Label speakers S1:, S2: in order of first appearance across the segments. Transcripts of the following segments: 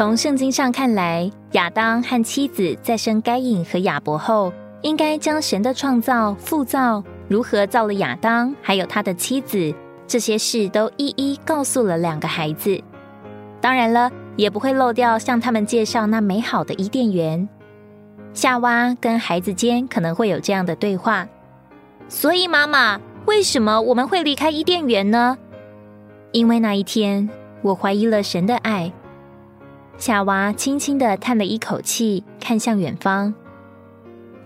S1: 从圣经上看来，亚当和妻子在生该隐和亚伯后，应该将神的创造、复造、如何造了亚当，还有他的妻子这些事，都一一告诉了两个孩子。当然了，也不会漏掉向他们介绍那美好的伊甸园。夏娃跟孩子间可能会有这样的对话。所以，妈妈，为什么我们会离开伊甸园呢？因为那一天，我怀疑了神的爱。夏娃轻轻的叹了一口气，看向远方。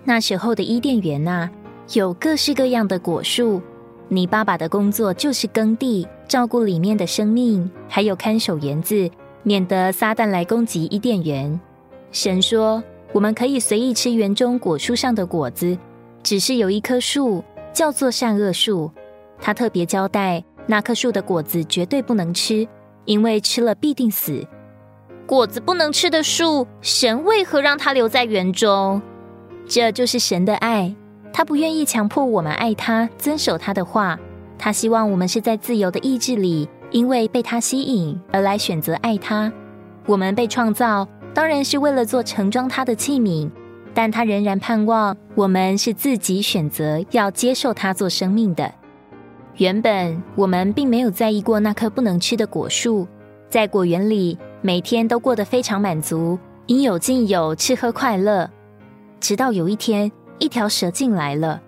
S1: 那时候的伊甸园呐，有各式各样的果树。你爸爸的工作就是耕地，照顾里面的生命，还有看守园子，免得撒旦来攻击伊甸园。神说，我们可以随意吃园中果树上的果子，只是有一棵树。叫做善恶树，他特别交代那棵树的果子绝对不能吃，因为吃了必定死。果子不能吃的树，神为何让它留在园中？这就是神的爱，他不愿意强迫我们爱他，遵守他的话。他希望我们是在自由的意志里，因为被他吸引而来选择爱他。我们被创造，当然是为了做盛装他的器皿。但他仍然盼望我们是自己选择要接受他做生命的。原本我们并没有在意过那棵不能吃的果树，在果园里每天都过得非常满足，应有尽有，吃喝快乐。直到有一天，一条蛇进来了。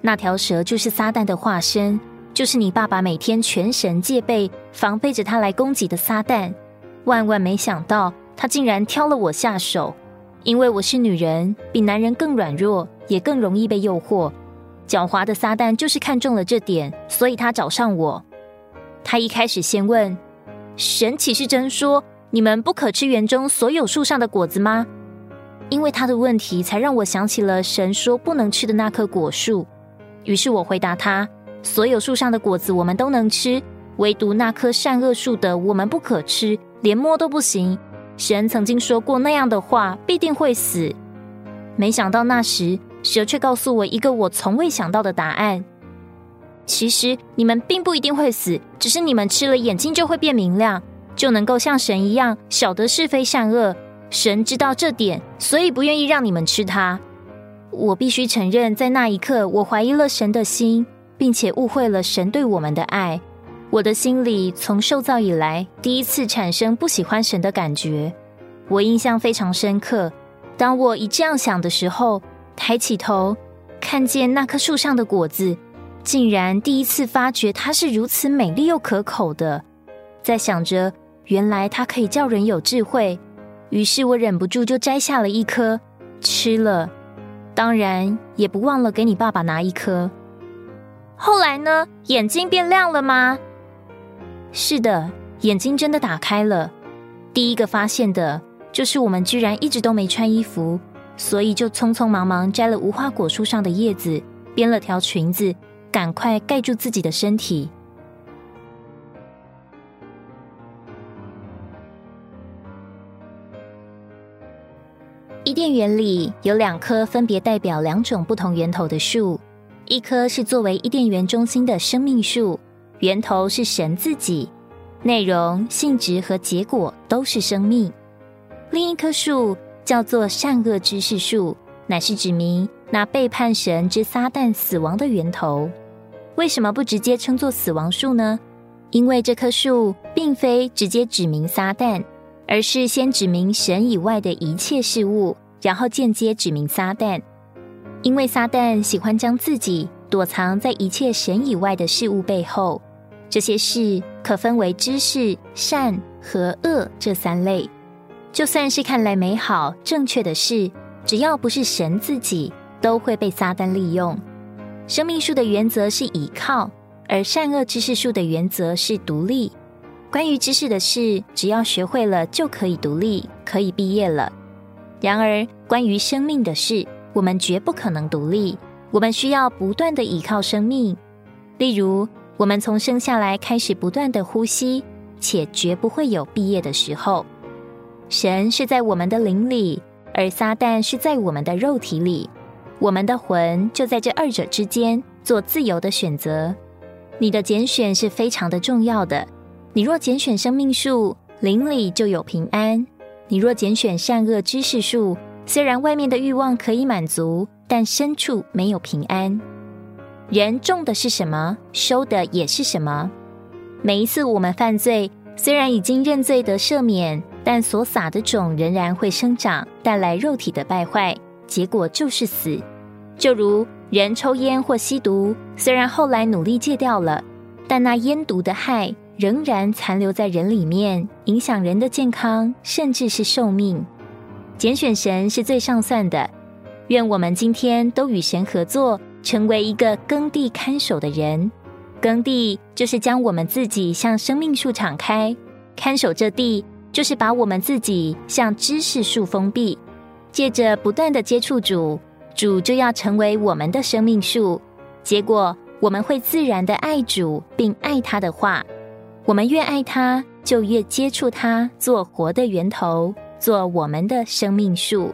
S1: 那条蛇就是撒旦的化身，就是你爸爸每天全神戒备、防备着他来攻击的撒旦。万万没想到，他竟然挑了我下手。因为我是女人，比男人更软弱，也更容易被诱惑。狡猾的撒旦就是看中了这点，所以他找上我。他一开始先问：“神岂是真说你们不可吃园中所有树上的果子吗？”因为他的问题，才让我想起了神说不能吃的那棵果树。于是我回答他：“所有树上的果子我们都能吃，唯独那棵善恶树的我们不可吃，连摸都不行。”神曾经说过那样的话，必定会死。没想到那时，蛇却告诉我一个我从未想到的答案：其实你们并不一定会死，只是你们吃了，眼睛就会变明亮，就能够像神一样晓得是非善恶。神知道这点，所以不愿意让你们吃它。我必须承认，在那一刻，我怀疑了神的心，并且误会了神对我们的爱。我的心里从受造以来第一次产生不喜欢神的感觉，我印象非常深刻。当我一这样想的时候，抬起头看见那棵树上的果子，竟然第一次发觉它是如此美丽又可口的。在想着原来它可以叫人有智慧，于是我忍不住就摘下了一颗吃了，当然也不忘了给你爸爸拿一颗。后来呢？眼睛变亮了吗？是的，眼睛真的打开了。第一个发现的就是我们居然一直都没穿衣服，所以就匆匆忙忙摘了无花果树上的叶子，编了条裙子，赶快盖住自己的身体。伊甸园里有两棵分别代表两种不同源头的树，一棵是作为伊甸园中心的生命树。源头是神自己，内容、性质和结果都是生命。另一棵树叫做善恶知识树，乃是指明那背叛神之撒旦死亡的源头。为什么不直接称作死亡树呢？因为这棵树并非直接指明撒旦，而是先指明神以外的一切事物，然后间接指明撒旦。因为撒旦喜欢将自己躲藏在一切神以外的事物背后。这些事可分为知识、善和恶这三类。就算是看来美好、正确的事，只要不是神自己，都会被撒旦利用。生命树的原则是倚靠，而善恶知识树的原则是独立。关于知识的事，只要学会了就可以独立，可以毕业了。然而，关于生命的事，我们绝不可能独立，我们需要不断的依靠生命。例如。我们从生下来开始不断的呼吸，且绝不会有毕业的时候。神是在我们的灵里，而撒旦是在我们的肉体里。我们的魂就在这二者之间做自由的选择。你的拣选是非常的重要的。你若拣选生命树，林里就有平安；你若拣选善恶知识树，虽然外面的欲望可以满足，但深处没有平安。人种的是什么，收的也是什么。每一次我们犯罪，虽然已经认罪得赦免，但所撒的种仍然会生长，带来肉体的败坏，结果就是死。就如人抽烟或吸毒，虽然后来努力戒掉了，但那烟毒的害仍然残留在人里面，影响人的健康，甚至是寿命。拣选神是最上算的，愿我们今天都与神合作。成为一个耕地看守的人，耕地就是将我们自己向生命树敞开；看守这地，就是把我们自己向知识树封闭。借着不断的接触主，主就要成为我们的生命树。结果，我们会自然的爱主，并爱他的话。我们越爱他，就越接触他，做活的源头，做我们的生命树。